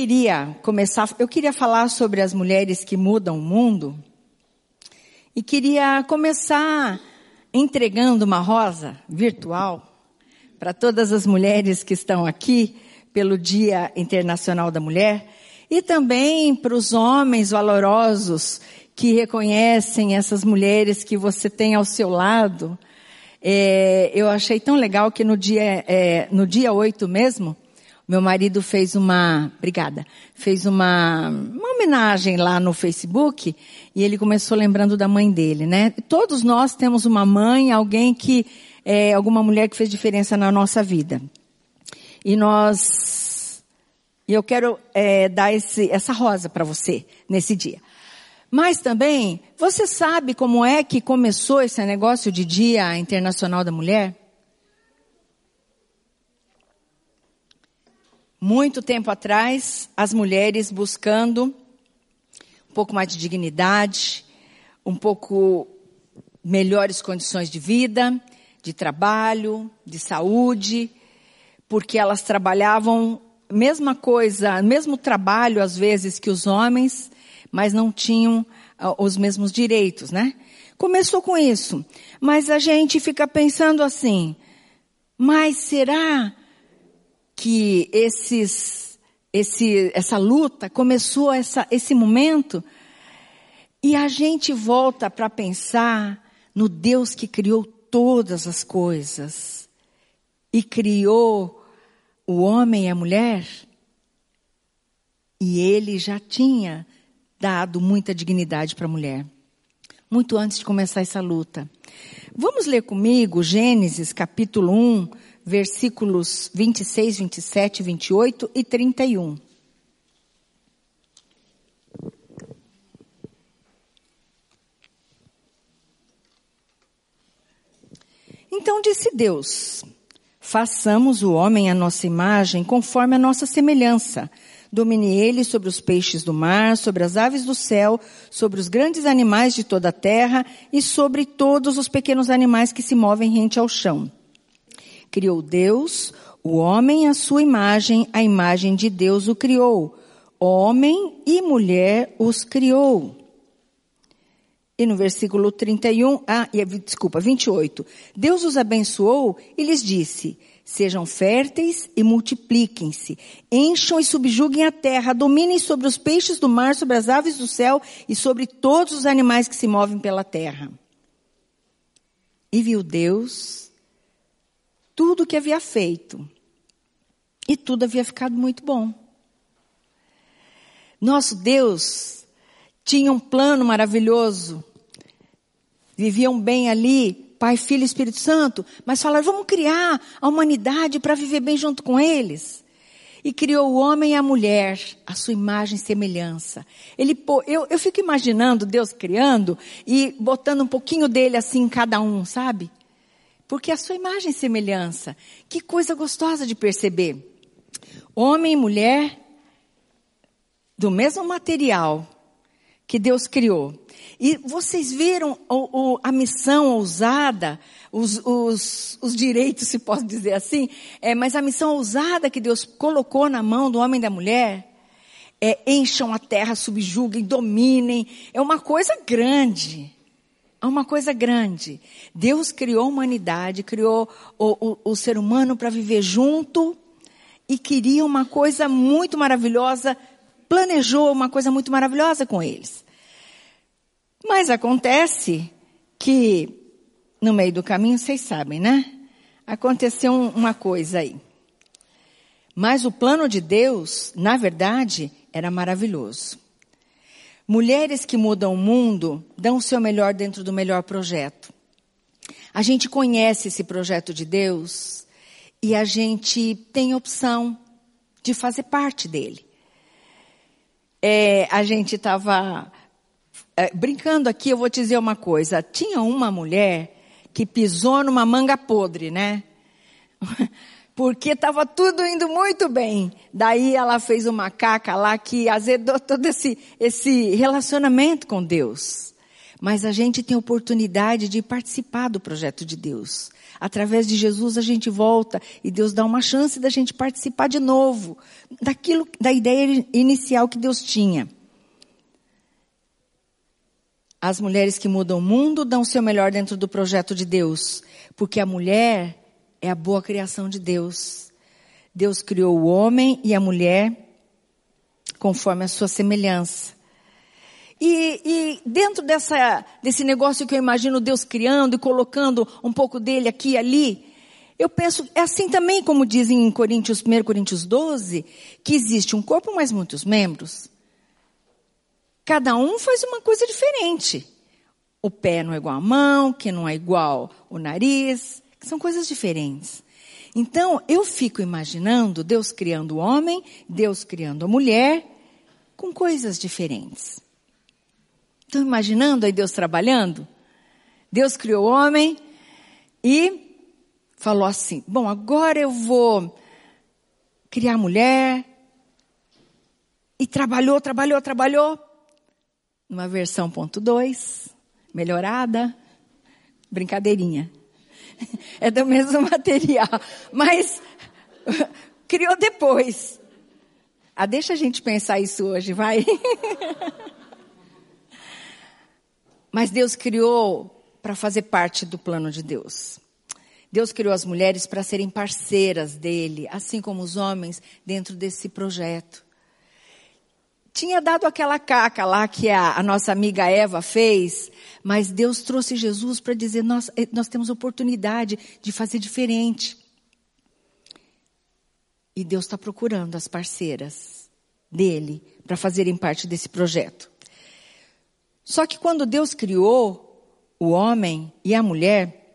Queria começar, eu queria falar sobre as mulheres que mudam o mundo. E queria começar entregando uma rosa virtual para todas as mulheres que estão aqui pelo Dia Internacional da Mulher e também para os homens valorosos que reconhecem essas mulheres que você tem ao seu lado. É, eu achei tão legal que no dia, é, no dia 8 mesmo, meu marido fez uma, obrigada, fez uma, uma homenagem lá no Facebook e ele começou lembrando da mãe dele, né? Todos nós temos uma mãe, alguém que, é, alguma mulher que fez diferença na nossa vida. E nós, e eu quero é, dar esse, essa rosa para você nesse dia. Mas também, você sabe como é que começou esse negócio de Dia Internacional da Mulher? Muito tempo atrás, as mulheres buscando um pouco mais de dignidade, um pouco melhores condições de vida, de trabalho, de saúde, porque elas trabalhavam mesma coisa, mesmo trabalho às vezes que os homens, mas não tinham uh, os mesmos direitos, né? Começou com isso, mas a gente fica pensando assim, mas será que esses, esse, essa luta começou essa, esse momento e a gente volta para pensar no Deus que criou todas as coisas e criou o homem e a mulher e ele já tinha dado muita dignidade para a mulher. Muito antes de começar essa luta. Vamos ler comigo Gênesis capítulo 1, versículos 26, 27, 28 e 31. Então disse Deus: Façamos o homem à nossa imagem, conforme a nossa semelhança. Domine ele sobre os peixes do mar, sobre as aves do céu, sobre os grandes animais de toda a terra e sobre todos os pequenos animais que se movem rente ao chão. Criou Deus, o homem à sua imagem, a imagem de Deus o criou. Homem e mulher os criou. E no versículo 31, ah, desculpa, 28. Deus os abençoou e lhes disse: Sejam férteis e multipliquem-se, encham e subjuguem a terra, dominem sobre os peixes do mar, sobre as aves do céu e sobre todos os animais que se movem pela terra. E viu Deus tudo o que havia feito. E tudo havia ficado muito bom. Nosso Deus tinha um plano maravilhoso. Viviam bem ali, Pai, Filho e Espírito Santo, mas falaram, vamos criar a humanidade para viver bem junto com eles. E criou o homem e a mulher, a sua imagem e semelhança. Ele, eu, eu fico imaginando Deus criando e botando um pouquinho dele assim em cada um, sabe? Porque a sua imagem e semelhança. Que coisa gostosa de perceber. Homem e mulher do mesmo material que Deus criou. E vocês viram o, o, a missão ousada, os, os, os, direitos, se posso dizer assim, é, mas a missão ousada que Deus colocou na mão do homem e da mulher, é encham a terra, subjuguem, dominem, é uma coisa grande. Há uma coisa grande. Deus criou a humanidade, criou o, o, o ser humano para viver junto e queria uma coisa muito maravilhosa, planejou uma coisa muito maravilhosa com eles. Mas acontece que no meio do caminho, vocês sabem, né? Aconteceu uma coisa aí. Mas o plano de Deus, na verdade, era maravilhoso. Mulheres que mudam o mundo dão o seu melhor dentro do melhor projeto. A gente conhece esse projeto de Deus e a gente tem opção de fazer parte dele. É, a gente estava é, brincando aqui, eu vou te dizer uma coisa. Tinha uma mulher que pisou numa manga podre, né? porque estava tudo indo muito bem. Daí ela fez uma caca lá que azedou todo esse, esse relacionamento com Deus. Mas a gente tem oportunidade de participar do projeto de Deus. Através de Jesus a gente volta e Deus dá uma chance da gente participar de novo daquilo, da ideia inicial que Deus tinha. As mulheres que mudam o mundo dão o seu melhor dentro do projeto de Deus, porque a mulher é a boa criação de Deus. Deus criou o homem e a mulher conforme a sua semelhança. E, e, dentro dessa, desse negócio que eu imagino Deus criando e colocando um pouco dele aqui e ali, eu penso, é assim também como dizem em Coríntios, 1 Coríntios 12, que existe um corpo, mas muitos membros. Cada um faz uma coisa diferente. O pé não é igual à mão, que não é igual o nariz, são coisas diferentes. Então, eu fico imaginando Deus criando o homem, Deus criando a mulher, com coisas diferentes. Estão imaginando aí Deus trabalhando? Deus criou o homem e falou assim: Bom, agora eu vou criar a mulher. E trabalhou, trabalhou, trabalhou. Numa versão ponto 2, melhorada. Brincadeirinha. É do mesmo material. Mas criou depois. Ah, deixa a gente pensar isso hoje, vai. Mas Deus criou para fazer parte do plano de Deus. Deus criou as mulheres para serem parceiras dele, assim como os homens dentro desse projeto. Tinha dado aquela caca lá que a, a nossa amiga Eva fez, mas Deus trouxe Jesus para dizer: nós, eh, nós temos oportunidade de fazer diferente. E Deus está procurando as parceiras dele para fazerem parte desse projeto. Só que quando Deus criou o homem e a mulher,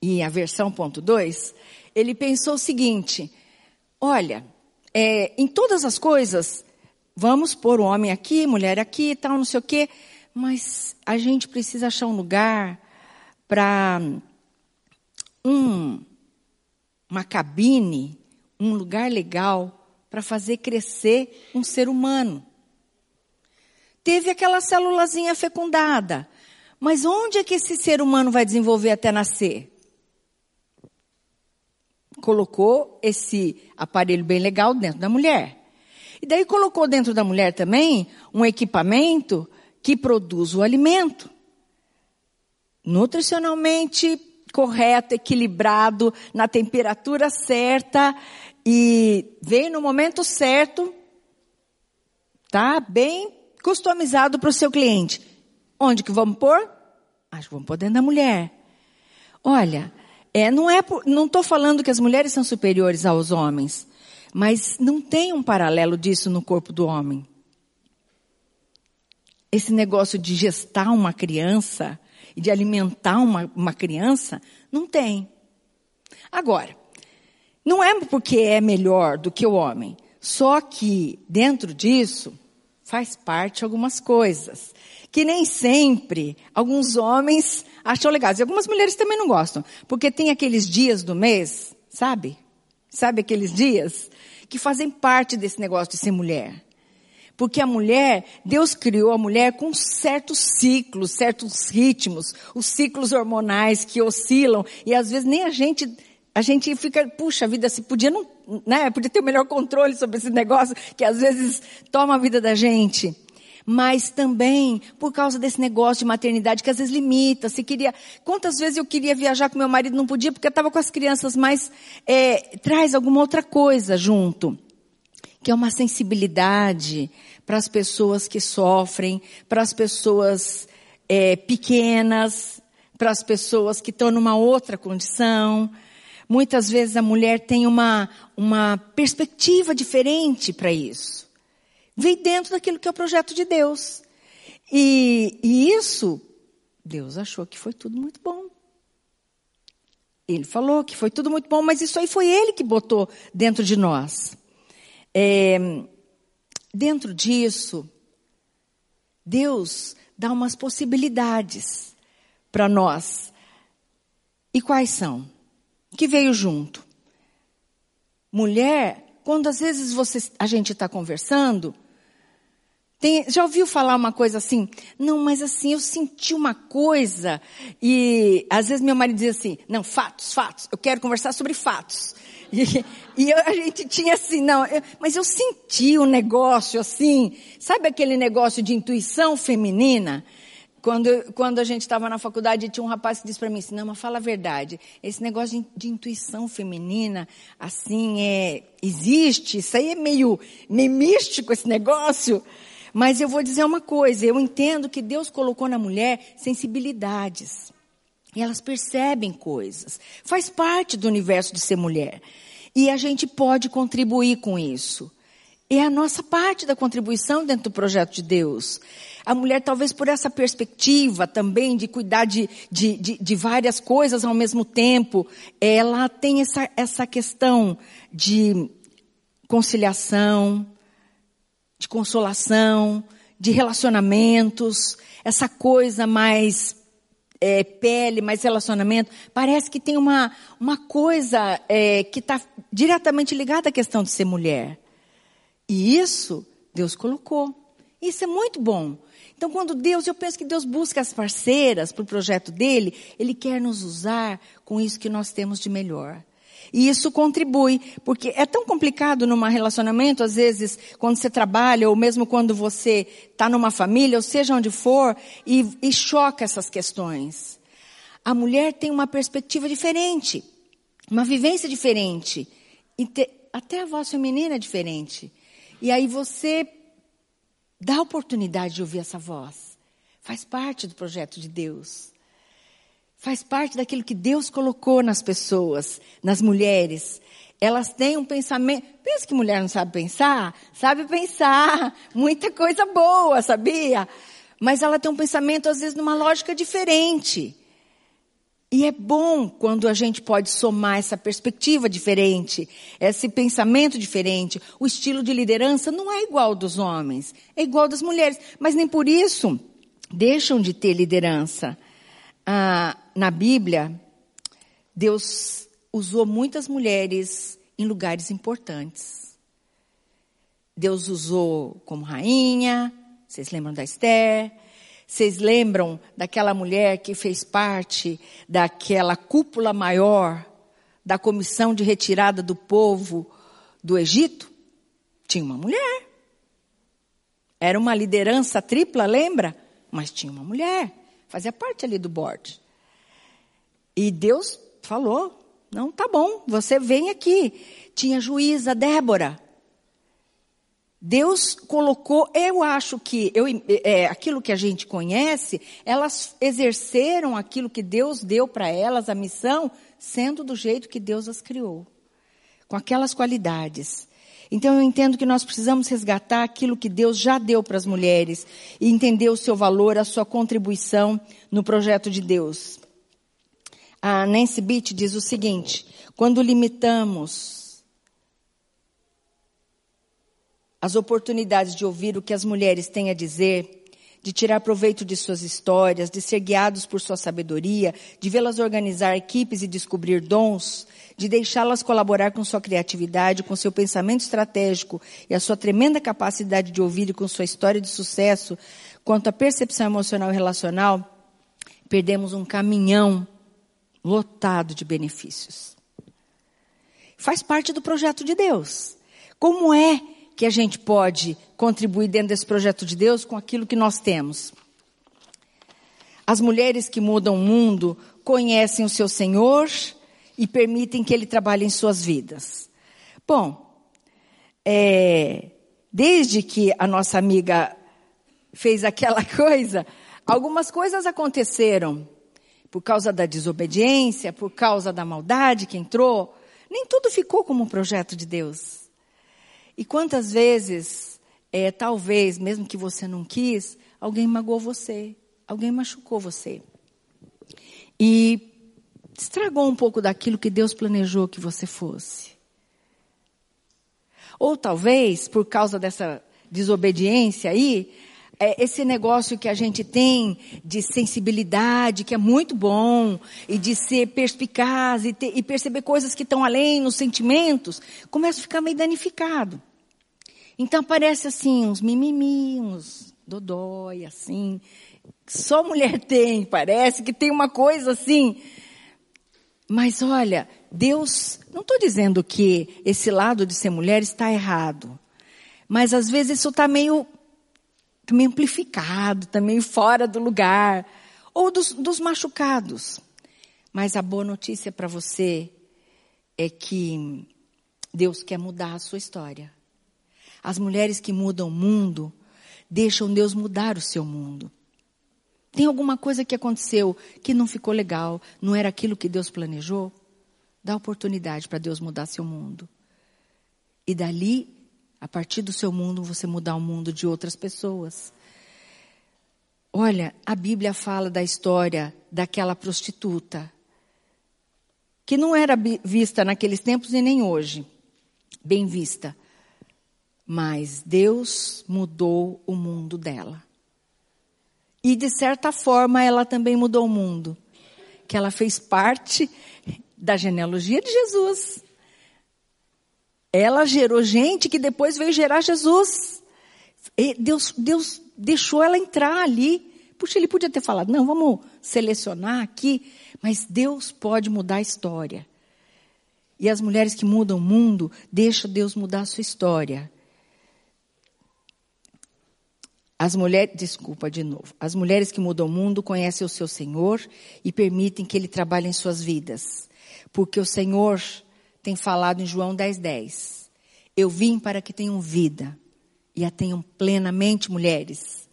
e a versão ponto 2, ele pensou o seguinte: olha, é, em todas as coisas, vamos pôr o homem aqui, mulher aqui, tal, não sei o quê, mas a gente precisa achar um lugar para um, uma cabine, um lugar legal para fazer crescer um ser humano teve aquela célulazinha fecundada. Mas onde é que esse ser humano vai desenvolver até nascer? Colocou esse aparelho bem legal dentro da mulher. E daí colocou dentro da mulher também um equipamento que produz o alimento. Nutricionalmente correto, equilibrado, na temperatura certa e vem no momento certo, tá? Bem customizado para o seu cliente. Onde que vamos pôr? Acho que vamos pôr dentro da mulher. Olha, é, não é, não estou falando que as mulheres são superiores aos homens, mas não tem um paralelo disso no corpo do homem. Esse negócio de gestar uma criança e de alimentar uma, uma criança, não tem. Agora, não é porque é melhor do que o homem, só que dentro disso faz parte algumas coisas. Que nem sempre alguns homens acham legais. E algumas mulheres também não gostam. Porque tem aqueles dias do mês, sabe? Sabe aqueles dias? Que fazem parte desse negócio de ser mulher. Porque a mulher, Deus criou a mulher com certos ciclos, certos ritmos, os ciclos hormonais que oscilam, e às vezes nem a gente a gente fica, puxa vida, se podia não, né, podia ter o melhor controle sobre esse negócio que às vezes toma a vida da gente. Mas também por causa desse negócio de maternidade que às vezes limita. Se queria, quantas vezes eu queria viajar com meu marido não podia porque eu estava com as crianças, mas é, traz alguma outra coisa junto, que é uma sensibilidade para as pessoas que sofrem, para as pessoas é, pequenas, para as pessoas que estão numa outra condição. Muitas vezes a mulher tem uma, uma perspectiva diferente para isso. Vem dentro daquilo que é o projeto de Deus. E, e isso, Deus achou que foi tudo muito bom. Ele falou que foi tudo muito bom, mas isso aí foi ele que botou dentro de nós. É, dentro disso, Deus dá umas possibilidades para nós. E quais são? que veio junto. Mulher, quando às vezes você, a gente está conversando, Tem, já ouviu falar uma coisa assim? Não, mas assim, eu senti uma coisa e às vezes meu marido dizia assim, não, fatos, fatos, eu quero conversar sobre fatos. E, e a gente tinha assim, não, eu, mas eu senti um negócio assim, sabe aquele negócio de intuição feminina? Quando, quando a gente estava na faculdade, tinha um rapaz que disse para mim assim, não, mas fala a verdade, esse negócio de, de, intuição feminina, assim, é, existe, isso aí é meio, meio místico esse negócio. Mas eu vou dizer uma coisa, eu entendo que Deus colocou na mulher sensibilidades. E elas percebem coisas. Faz parte do universo de ser mulher. E a gente pode contribuir com isso. É a nossa parte da contribuição dentro do projeto de Deus. A mulher, talvez por essa perspectiva também de cuidar de, de, de, de várias coisas ao mesmo tempo, ela tem essa, essa questão de conciliação, de consolação, de relacionamentos, essa coisa mais é, pele, mais relacionamento. Parece que tem uma, uma coisa é, que está diretamente ligada à questão de ser mulher. E isso Deus colocou. Isso é muito bom. Então, quando Deus, eu penso que Deus busca as parceiras para o projeto dele, Ele quer nos usar com isso que nós temos de melhor. E isso contribui, porque é tão complicado num relacionamento, às vezes, quando você trabalha, ou mesmo quando você está numa família, ou seja onde for, e, e choca essas questões. A mulher tem uma perspectiva diferente, uma vivência diferente, te, até a voz feminina é diferente. E aí você dá a oportunidade de ouvir essa voz. Faz parte do projeto de Deus. Faz parte daquilo que Deus colocou nas pessoas, nas mulheres. Elas têm um pensamento. Pensa que mulher não sabe pensar? Sabe pensar. Muita coisa boa, sabia? Mas ela tem um pensamento, às vezes, numa lógica diferente. E é bom quando a gente pode somar essa perspectiva diferente, esse pensamento diferente. O estilo de liderança não é igual dos homens, é igual das mulheres. Mas nem por isso deixam de ter liderança ah, na Bíblia, Deus usou muitas mulheres em lugares importantes. Deus usou como rainha, vocês lembram da Esther? Vocês lembram daquela mulher que fez parte daquela cúpula maior da comissão de retirada do povo do Egito? Tinha uma mulher. Era uma liderança tripla, lembra? Mas tinha uma mulher. Fazia parte ali do board. E Deus falou: não, tá bom, você vem aqui. Tinha juíza Débora. Deus colocou, eu acho que eu, é, aquilo que a gente conhece, elas exerceram aquilo que Deus deu para elas, a missão, sendo do jeito que Deus as criou, com aquelas qualidades. Então eu entendo que nós precisamos resgatar aquilo que Deus já deu para as mulheres e entender o seu valor, a sua contribuição no projeto de Deus. A Nancy Beach diz o seguinte: quando limitamos as oportunidades de ouvir o que as mulheres têm a dizer, de tirar proveito de suas histórias, de ser guiados por sua sabedoria, de vê-las organizar equipes e descobrir dons, de deixá-las colaborar com sua criatividade, com seu pensamento estratégico e a sua tremenda capacidade de ouvir e com sua história de sucesso, quanto à percepção emocional e relacional, perdemos um caminhão lotado de benefícios. Faz parte do projeto de Deus. Como é que a gente pode contribuir dentro desse projeto de Deus com aquilo que nós temos. As mulheres que mudam o mundo conhecem o seu Senhor e permitem que Ele trabalhe em suas vidas. Bom, é, desde que a nossa amiga fez aquela coisa, algumas coisas aconteceram por causa da desobediência, por causa da maldade que entrou. Nem tudo ficou como um projeto de Deus. E quantas vezes, é, talvez, mesmo que você não quis, alguém magoou você, alguém machucou você. E estragou um pouco daquilo que Deus planejou que você fosse. Ou talvez, por causa dessa desobediência aí, é, esse negócio que a gente tem de sensibilidade, que é muito bom, e de ser perspicaz e, ter, e perceber coisas que estão além nos sentimentos, começa a ficar meio danificado. Então parece assim, uns mimimi, uns dodói, assim. Só mulher tem, parece que tem uma coisa assim. Mas olha, Deus, não estou dizendo que esse lado de ser mulher está errado. Mas às vezes isso está meio, meio amplificado, meio fora do lugar. Ou dos, dos machucados. Mas a boa notícia para você é que Deus quer mudar a sua história. As mulheres que mudam o mundo, deixam Deus mudar o seu mundo. Tem alguma coisa que aconteceu que não ficou legal, não era aquilo que Deus planejou? Dá oportunidade para Deus mudar seu mundo. E dali, a partir do seu mundo, você mudar o mundo de outras pessoas. Olha, a Bíblia fala da história daquela prostituta, que não era vista naqueles tempos e nem hoje, bem vista. Mas Deus mudou o mundo dela. E de certa forma ela também mudou o mundo. Que ela fez parte da genealogia de Jesus. Ela gerou gente que depois veio gerar Jesus. E Deus, Deus deixou ela entrar ali. Puxa, ele podia ter falado, não, vamos selecionar aqui. Mas Deus pode mudar a história. E as mulheres que mudam o mundo, deixa Deus mudar a sua história. As mulheres, desculpa de novo. As mulheres que mudam o mundo conhecem o seu Senhor e permitem que ele trabalhe em suas vidas. Porque o Senhor tem falado em João 10:10. 10, Eu vim para que tenham vida e a tenham plenamente, mulheres.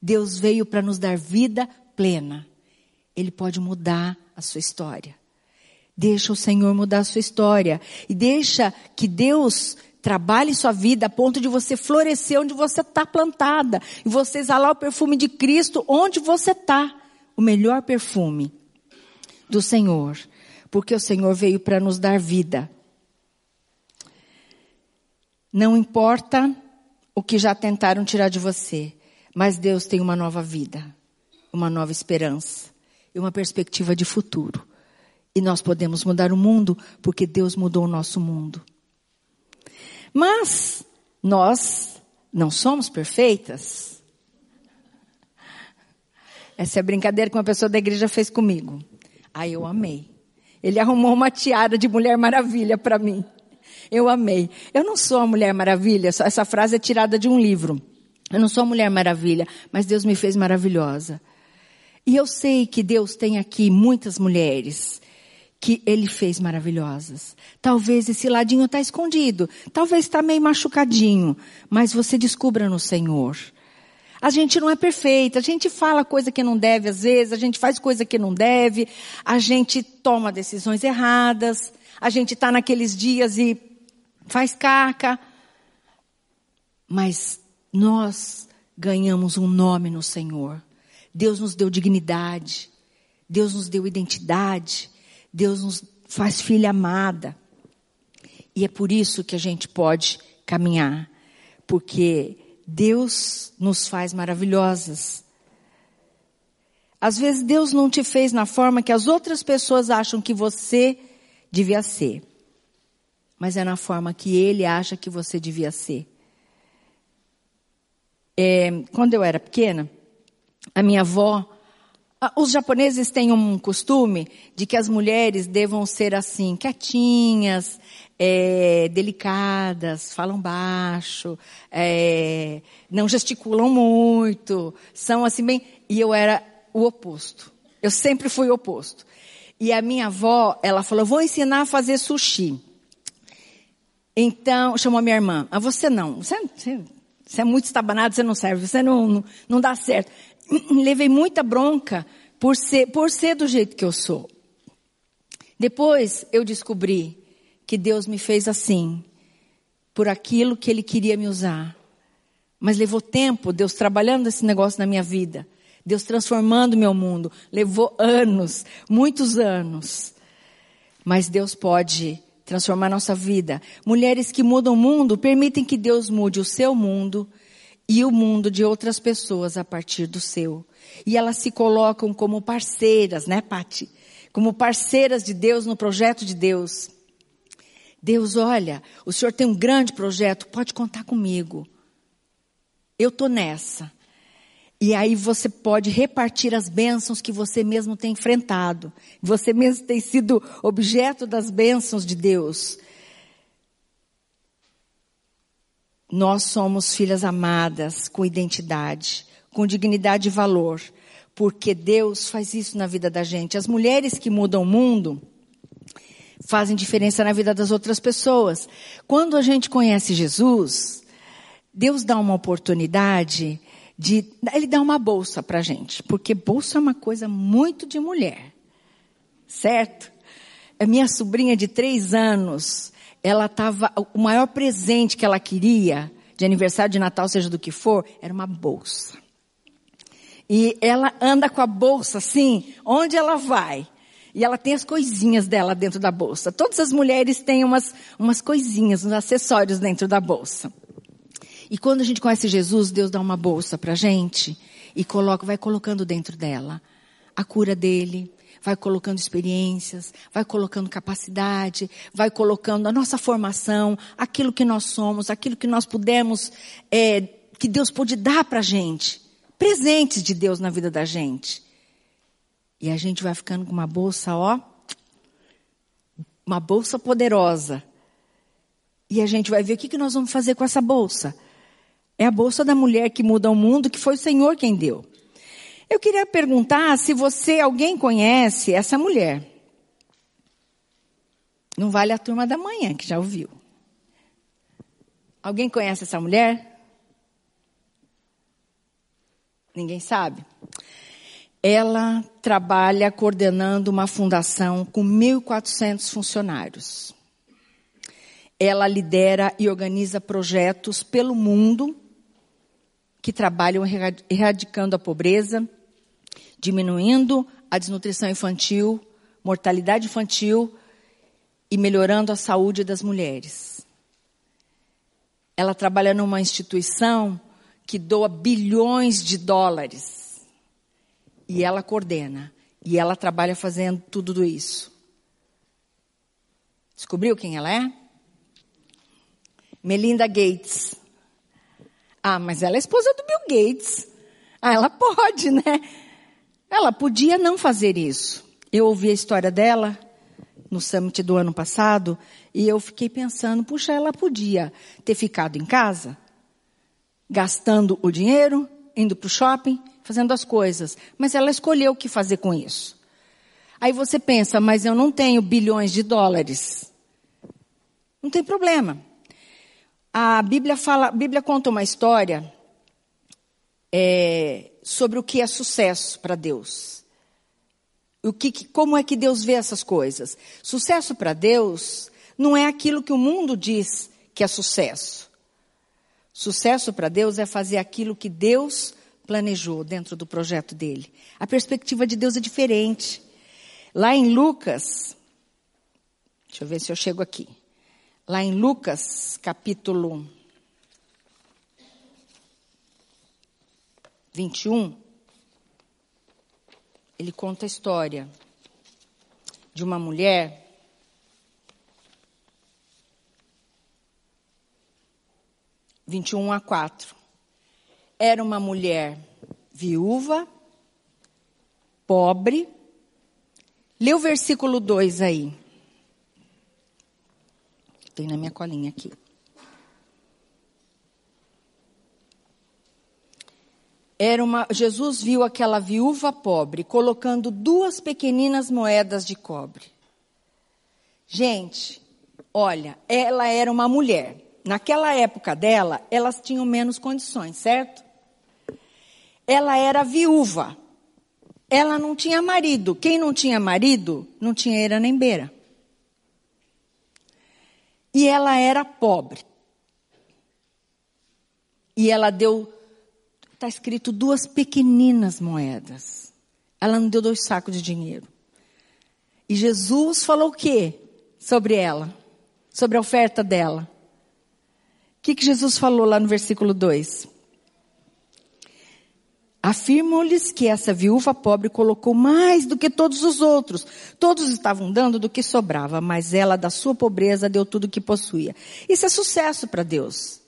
Deus veio para nos dar vida plena. Ele pode mudar a sua história. Deixa o Senhor mudar a sua história e deixa que Deus Trabalhe sua vida a ponto de você florescer onde você está plantada. E você exalar o perfume de Cristo onde você está. O melhor perfume do Senhor. Porque o Senhor veio para nos dar vida. Não importa o que já tentaram tirar de você. Mas Deus tem uma nova vida. Uma nova esperança. E uma perspectiva de futuro. E nós podemos mudar o mundo porque Deus mudou o nosso mundo. Mas nós não somos perfeitas. Essa é a brincadeira que uma pessoa da igreja fez comigo. Aí eu amei. Ele arrumou uma tiara de Mulher Maravilha para mim. Eu amei. Eu não sou a Mulher Maravilha, essa frase é tirada de um livro. Eu não sou a Mulher Maravilha, mas Deus me fez maravilhosa. E eu sei que Deus tem aqui muitas mulheres que ele fez maravilhosas. Talvez esse ladinho está escondido, talvez está meio machucadinho, mas você descubra no Senhor. A gente não é perfeita, a gente fala coisa que não deve às vezes, a gente faz coisa que não deve, a gente toma decisões erradas, a gente está naqueles dias e faz caca. Mas nós ganhamos um nome no Senhor. Deus nos deu dignidade. Deus nos deu identidade. Deus nos faz filha amada. E é por isso que a gente pode caminhar. Porque Deus nos faz maravilhosas. Às vezes Deus não te fez na forma que as outras pessoas acham que você devia ser. Mas é na forma que Ele acha que você devia ser. É, quando eu era pequena, a minha avó os japoneses têm um costume de que as mulheres devam ser assim, quietinhas, é, delicadas, falam baixo, é, não gesticulam muito, são assim bem. E eu era o oposto. Eu sempre fui o oposto. E a minha avó, ela falou: vou ensinar a fazer sushi. Então, chamou a minha irmã. Ah, você não. Você, você, você é muito estabanado, você não serve, você não, não, não dá certo. Levei muita bronca por ser, por ser do jeito que eu sou. Depois eu descobri que Deus me fez assim, por aquilo que Ele queria me usar. Mas levou tempo, Deus trabalhando esse negócio na minha vida. Deus transformando meu mundo. Levou anos, muitos anos. Mas Deus pode transformar nossa vida. Mulheres que mudam o mundo permitem que Deus mude o seu mundo e o mundo de outras pessoas a partir do seu. E elas se colocam como parceiras, né, Pati? Como parceiras de Deus no projeto de Deus. Deus, olha, o Senhor tem um grande projeto, pode contar comigo. Eu tô nessa. E aí você pode repartir as bênçãos que você mesmo tem enfrentado. Você mesmo tem sido objeto das bênçãos de Deus. Nós somos filhas amadas, com identidade, com dignidade e valor, porque Deus faz isso na vida da gente. As mulheres que mudam o mundo fazem diferença na vida das outras pessoas. Quando a gente conhece Jesus, Deus dá uma oportunidade de, ele dá uma bolsa pra gente, porque bolsa é uma coisa muito de mulher, certo? A minha sobrinha de três anos, ela estava, o maior presente que ela queria, de aniversário de Natal, seja do que for, era uma bolsa. E ela anda com a bolsa assim, onde ela vai. E ela tem as coisinhas dela dentro da bolsa. Todas as mulheres têm umas, umas coisinhas, uns acessórios dentro da bolsa. E quando a gente conhece Jesus, Deus dá uma bolsa pra gente e coloca, vai colocando dentro dela a cura dele, vai colocando experiências, vai colocando capacidade, vai colocando a nossa formação, aquilo que nós somos, aquilo que nós pudemos, é, que Deus pôde dar pra gente. Presentes de Deus na vida da gente. E a gente vai ficando com uma bolsa, ó, uma bolsa poderosa. E a gente vai ver o que, que nós vamos fazer com essa bolsa. É a bolsa da mulher que muda o mundo, que foi o Senhor quem deu. Eu queria perguntar se você, alguém conhece essa mulher. Não vale a turma da manhã, que já ouviu. Alguém conhece essa mulher? Ninguém sabe? Ela trabalha coordenando uma fundação com 1.400 funcionários. Ela lidera e organiza projetos pelo mundo que trabalham erradicando a pobreza, diminuindo a desnutrição infantil, mortalidade infantil e melhorando a saúde das mulheres. Ela trabalha numa instituição que doa bilhões de dólares. E ela coordena. E ela trabalha fazendo tudo isso. Descobriu quem ela é? Melinda Gates. Ah, mas ela é esposa do Bill Gates. Ah, ela pode, né? Ela podia não fazer isso. Eu ouvi a história dela no summit do ano passado e eu fiquei pensando, puxa, ela podia ter ficado em casa, gastando o dinheiro, indo para o shopping, fazendo as coisas, mas ela escolheu o que fazer com isso. Aí você pensa, mas eu não tenho bilhões de dólares. Não tem problema. A Bíblia fala, a Bíblia conta uma história é, sobre o que é sucesso para Deus. O que, como é que Deus vê essas coisas? Sucesso para Deus não é aquilo que o mundo diz que é sucesso. Sucesso para Deus é fazer aquilo que Deus planejou dentro do projeto dele. A perspectiva de Deus é diferente. Lá em Lucas, deixa eu ver se eu chego aqui lá em Lucas, capítulo 21, ele conta a história de uma mulher vinte e um a quatro. Era uma mulher viúva, pobre. Lê o versículo 2 aí. Tem na minha colinha aqui. Era uma, Jesus viu aquela viúva pobre colocando duas pequeninas moedas de cobre. Gente, olha, ela era uma mulher. Naquela época dela, elas tinham menos condições, certo? Ela era viúva. Ela não tinha marido. Quem não tinha marido, não tinha era nem beira. E ela era pobre. E ela deu, está escrito, duas pequeninas moedas. Ela não deu dois sacos de dinheiro. E Jesus falou o quê sobre ela? Sobre a oferta dela. O que, que Jesus falou lá no versículo 2? Afirmam-lhes que essa viúva pobre colocou mais do que todos os outros. Todos estavam dando do que sobrava, mas ela, da sua pobreza, deu tudo o que possuía. Isso é sucesso para Deus.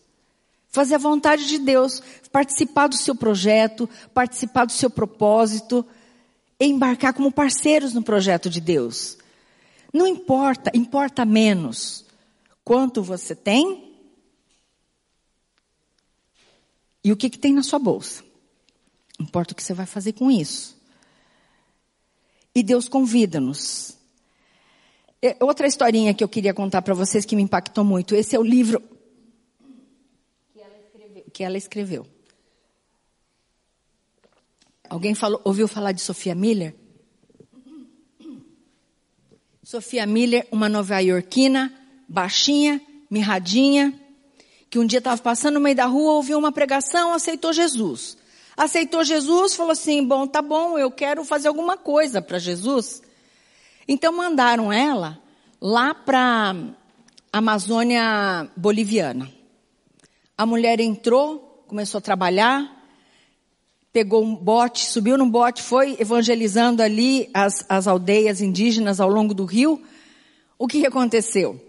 Fazer a vontade de Deus, participar do seu projeto, participar do seu propósito, embarcar como parceiros no projeto de Deus. Não importa, importa menos quanto você tem e o que, que tem na sua bolsa. Importa o que você vai fazer com isso. E Deus convida-nos. Outra historinha que eu queria contar para vocês que me impactou muito. Esse é o livro. Que ela escreveu. Alguém falou, ouviu falar de Sofia Miller? Sofia Miller, uma nova-iorquina, baixinha, mirradinha, que um dia estava passando no meio da rua, ouviu uma pregação, aceitou Jesus aceitou Jesus, falou assim: bom, tá bom, eu quero fazer alguma coisa para Jesus. Então mandaram ela lá para Amazônia Boliviana. A mulher entrou, começou a trabalhar, pegou um bote, subiu no bote, foi evangelizando ali as, as aldeias indígenas ao longo do rio. O que aconteceu?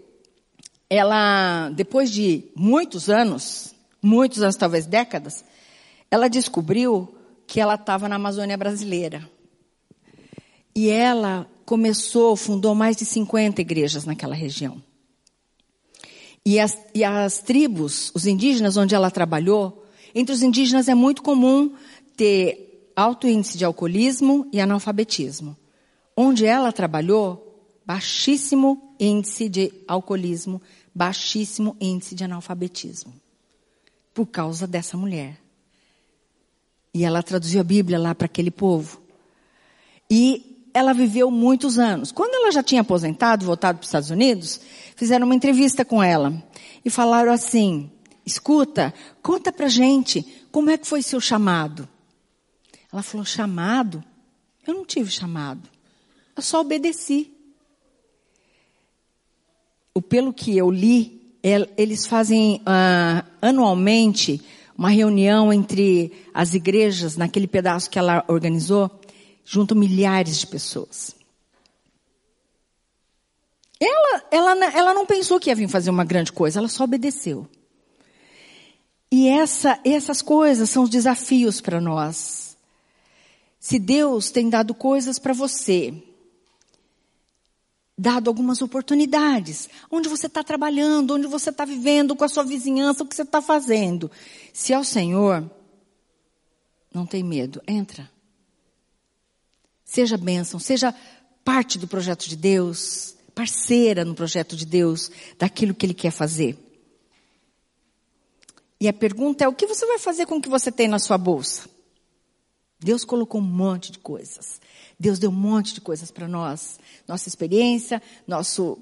Ela, depois de muitos anos, muitos anos, talvez décadas, ela descobriu que ela estava na Amazônia brasileira. E ela começou, fundou mais de 50 igrejas naquela região. E as, e as tribos, os indígenas onde ela trabalhou, entre os indígenas é muito comum ter alto índice de alcoolismo e analfabetismo. Onde ela trabalhou, baixíssimo índice de alcoolismo, baixíssimo índice de analfabetismo. Por causa dessa mulher. E ela traduziu a Bíblia lá para aquele povo. E ela viveu muitos anos. Quando ela já tinha aposentado, voltado para os Estados Unidos, fizeram uma entrevista com ela. E falaram assim, escuta, conta pra gente, como é que foi seu chamado? Ela falou, chamado? Eu não tive chamado. Eu só obedeci. O pelo que eu li, eles fazem uh, anualmente uma reunião entre as igrejas, naquele pedaço que ela organizou, junto milhares de pessoas. Ela, ela, ela não pensou que ia vir fazer uma grande coisa, ela só obedeceu. E essa, essas coisas são os desafios para nós. Se Deus tem dado coisas para você, dado algumas oportunidades. Onde você está trabalhando, onde você está vivendo, com a sua vizinhança, o que você está fazendo. Se é o Senhor, não tem medo, entra. Seja bênção, seja parte do projeto de Deus, parceira no projeto de Deus, daquilo que Ele quer fazer. E a pergunta é: o que você vai fazer com o que você tem na sua bolsa? Deus colocou um monte de coisas. Deus deu um monte de coisas para nós. Nossa experiência, nosso,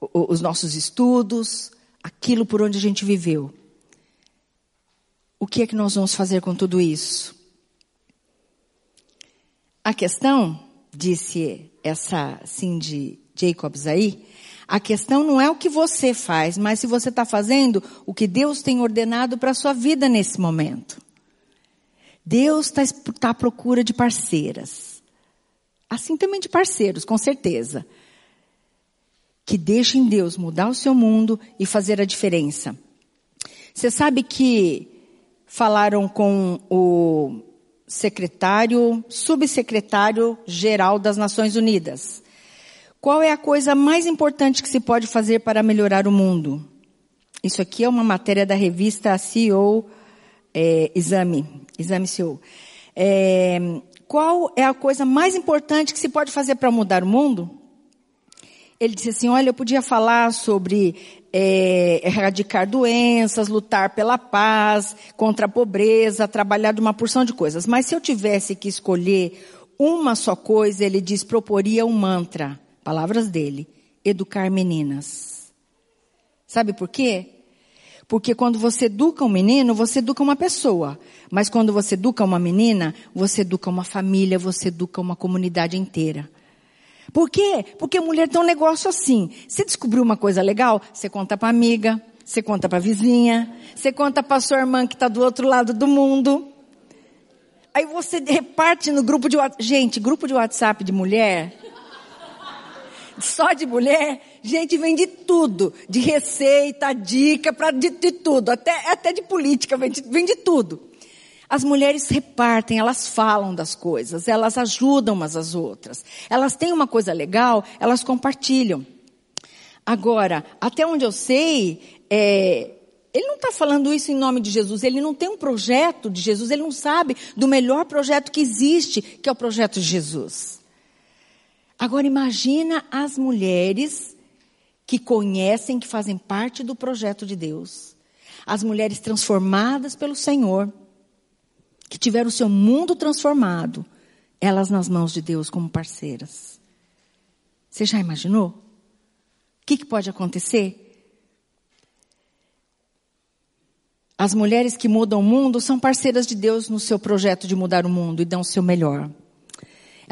os nossos estudos, aquilo por onde a gente viveu. O que é que nós vamos fazer com tudo isso? A questão, disse essa Cindy Jacobs aí, a questão não é o que você faz, mas se você está fazendo o que Deus tem ordenado para a sua vida nesse momento. Deus está tá à procura de parceiras. Assim também de parceiros, com certeza. Que deixem Deus mudar o seu mundo e fazer a diferença. Você sabe que falaram com o secretário, subsecretário geral das Nações Unidas. Qual é a coisa mais importante que se pode fazer para melhorar o mundo? Isso aqui é uma matéria da revista CEO é, Exame, Exame CEO. É, qual é a coisa mais importante que se pode fazer para mudar o mundo? Ele disse assim, olha, eu podia falar sobre é, erradicar doenças, lutar pela paz, contra a pobreza, trabalhar de uma porção de coisas. Mas se eu tivesse que escolher uma só coisa, ele diz, proporia um mantra. Palavras dele. Educar meninas. Sabe por quê? Porque quando você educa um menino, você educa uma pessoa. Mas quando você educa uma menina, você educa uma família, você educa uma comunidade inteira. Por quê? Porque mulher tem um negócio assim. Você descobriu uma coisa legal, você conta para amiga, você conta para vizinha, você conta para sua irmã que está do outro lado do mundo. Aí você reparte no grupo de WhatsApp. Gente, grupo de WhatsApp de mulher. Só de mulher, gente vem de tudo. De receita, dica, pra, de, de tudo. Até, até de política, vem de, vem de tudo. As mulheres repartem, elas falam das coisas, elas ajudam umas às outras. Elas têm uma coisa legal, elas compartilham. Agora, até onde eu sei, é, ele não está falando isso em nome de Jesus, ele não tem um projeto de Jesus, ele não sabe do melhor projeto que existe, que é o projeto de Jesus. Agora imagina as mulheres que conhecem, que fazem parte do projeto de Deus. As mulheres transformadas pelo Senhor, que tiveram o seu mundo transformado, elas nas mãos de Deus como parceiras. Você já imaginou? O que, que pode acontecer? As mulheres que mudam o mundo são parceiras de Deus no seu projeto de mudar o mundo e dão o seu melhor.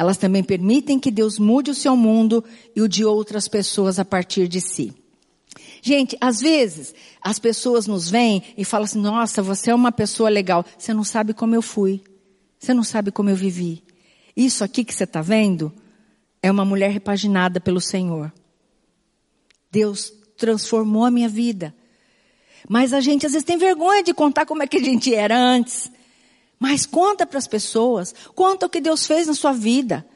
Elas também permitem que Deus mude o seu mundo e o de outras pessoas a partir de si. Gente, às vezes as pessoas nos vêm e falam assim: nossa, você é uma pessoa legal. Você não sabe como eu fui. Você não sabe como eu vivi. Isso aqui que você está vendo é uma mulher repaginada pelo Senhor. Deus transformou a minha vida. Mas a gente às vezes tem vergonha de contar como é que a gente era antes. Mas conta para as pessoas, conta o que Deus fez na sua vida.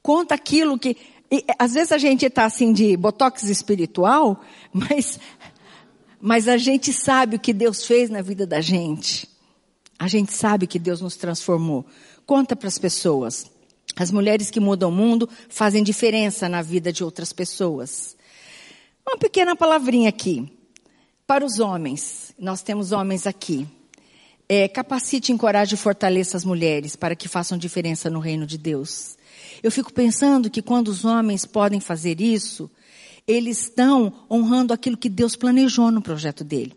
Conta aquilo que. E, às vezes a gente está assim de botox espiritual, mas, mas a gente sabe o que Deus fez na vida da gente. A gente sabe que Deus nos transformou. Conta para as pessoas. As mulheres que mudam o mundo fazem diferença na vida de outras pessoas. Uma pequena palavrinha aqui. Para os homens, nós temos homens aqui. É, capacite, encoraje e fortaleça as mulheres para que façam diferença no reino de Deus. Eu fico pensando que quando os homens podem fazer isso, eles estão honrando aquilo que Deus planejou no projeto dele.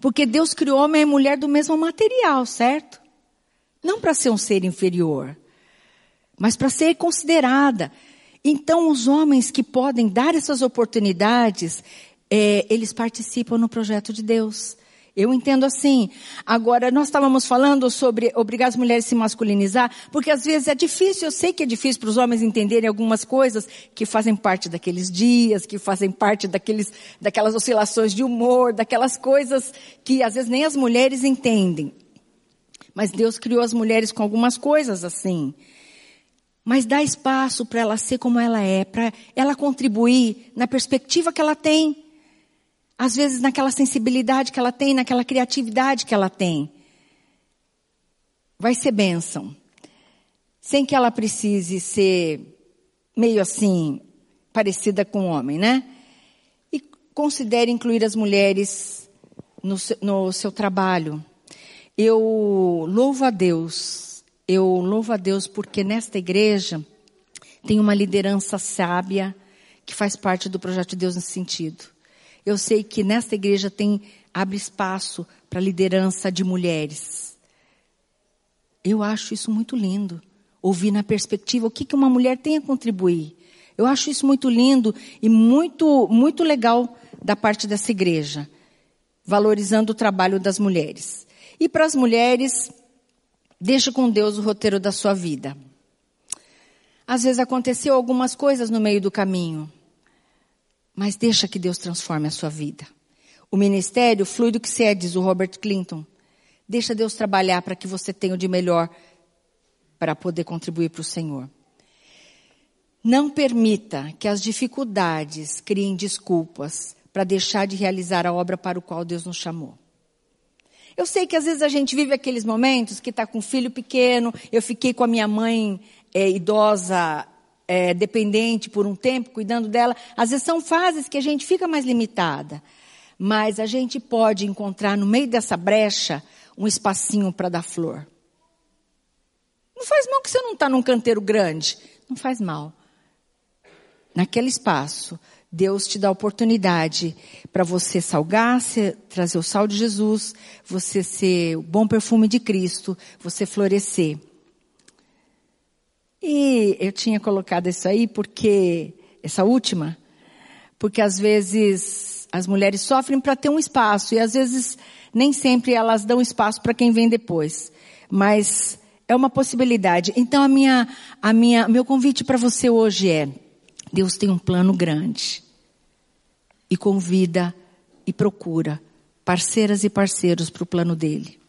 Porque Deus criou homem e mulher do mesmo material, certo? Não para ser um ser inferior, mas para ser considerada. Então, os homens que podem dar essas oportunidades, é, eles participam no projeto de Deus. Eu entendo assim. Agora, nós estávamos falando sobre obrigar as mulheres a se masculinizar, porque às vezes é difícil, eu sei que é difícil para os homens entenderem algumas coisas que fazem parte daqueles dias, que fazem parte daqueles, daquelas oscilações de humor, daquelas coisas que às vezes nem as mulheres entendem. Mas Deus criou as mulheres com algumas coisas assim. Mas dá espaço para ela ser como ela é, para ela contribuir na perspectiva que ela tem às vezes naquela sensibilidade que ela tem, naquela criatividade que ela tem. Vai ser bênção. Sem que ela precise ser meio assim, parecida com o homem, né? E considere incluir as mulheres no seu, no seu trabalho. Eu louvo a Deus, eu louvo a Deus porque nesta igreja tem uma liderança sábia que faz parte do projeto de Deus nesse sentido. Eu sei que nesta igreja tem, abre espaço para liderança de mulheres. Eu acho isso muito lindo. Ouvir na perspectiva o que, que uma mulher tem a contribuir. Eu acho isso muito lindo e muito, muito legal da parte dessa igreja. Valorizando o trabalho das mulheres. E para as mulheres, deixa com Deus o roteiro da sua vida. Às vezes aconteceu algumas coisas no meio do caminho. Mas deixa que Deus transforme a sua vida. O ministério flui do que você é, diz o Robert Clinton. Deixa Deus trabalhar para que você tenha o de melhor para poder contribuir para o Senhor. Não permita que as dificuldades criem desculpas para deixar de realizar a obra para o qual Deus nos chamou. Eu sei que às vezes a gente vive aqueles momentos que está com um filho pequeno. Eu fiquei com a minha mãe é, idosa é, dependente por um tempo, cuidando dela. Às vezes são fases que a gente fica mais limitada. Mas a gente pode encontrar no meio dessa brecha um espacinho para dar flor. Não faz mal que você não está num canteiro grande. Não faz mal. Naquele espaço, Deus te dá oportunidade para você salgar, trazer o sal de Jesus, você ser o bom perfume de Cristo, você florescer. E eu tinha colocado isso aí porque, essa última, porque às vezes as mulheres sofrem para ter um espaço e às vezes nem sempre elas dão espaço para quem vem depois. mas é uma possibilidade. Então a minha, a minha, meu convite para você hoje é: Deus tem um plano grande e convida e procura parceiras e parceiros para o plano dele.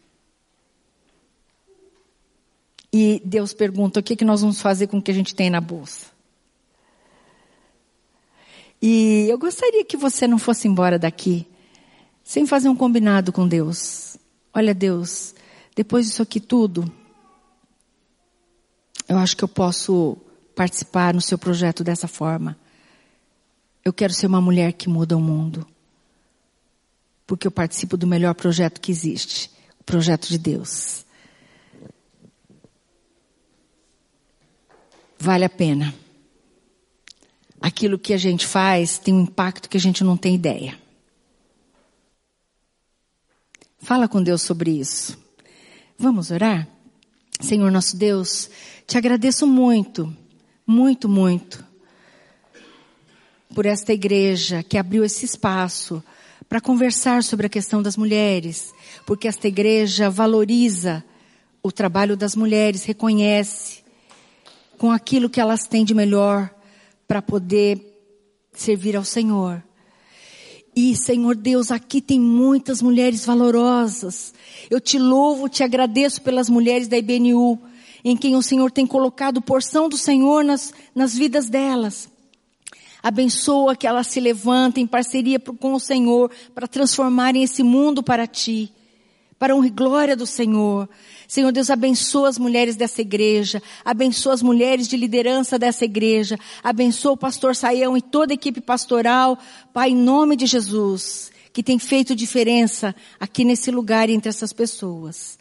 E Deus pergunta: o que, que nós vamos fazer com o que a gente tem na bolsa? E eu gostaria que você não fosse embora daqui sem fazer um combinado com Deus. Olha, Deus, depois disso aqui tudo, eu acho que eu posso participar no seu projeto dessa forma. Eu quero ser uma mulher que muda o mundo. Porque eu participo do melhor projeto que existe o projeto de Deus. Vale a pena. Aquilo que a gente faz tem um impacto que a gente não tem ideia. Fala com Deus sobre isso. Vamos orar? Senhor nosso Deus, te agradeço muito, muito, muito por esta igreja que abriu esse espaço para conversar sobre a questão das mulheres, porque esta igreja valoriza o trabalho das mulheres, reconhece com aquilo que elas têm de melhor para poder servir ao Senhor. E, Senhor Deus, aqui tem muitas mulheres valorosas. Eu te louvo, te agradeço pelas mulheres da IBNU, em quem o Senhor tem colocado porção do Senhor nas, nas vidas delas. Abençoa que elas se levantem em parceria com o Senhor para transformarem esse mundo para ti, para honra e glória do Senhor. Senhor Deus, abençoa as mulheres dessa igreja, abençoa as mulheres de liderança dessa igreja, abençoa o pastor Saião e toda a equipe pastoral, Pai, em nome de Jesus, que tem feito diferença aqui nesse lugar entre essas pessoas.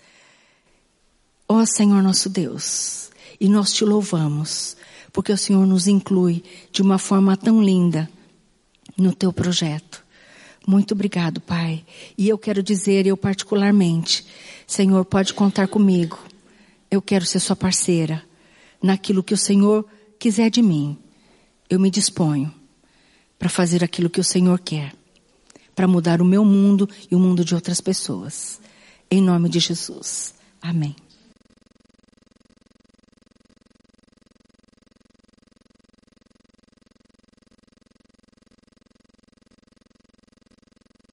Ó Senhor nosso Deus, e nós te louvamos, porque o Senhor nos inclui de uma forma tão linda no teu projeto. Muito obrigado, Pai. E eu quero dizer, eu particularmente, Senhor, pode contar comigo. Eu quero ser sua parceira naquilo que o Senhor quiser de mim. Eu me disponho para fazer aquilo que o Senhor quer, para mudar o meu mundo e o mundo de outras pessoas. Em nome de Jesus. Amém.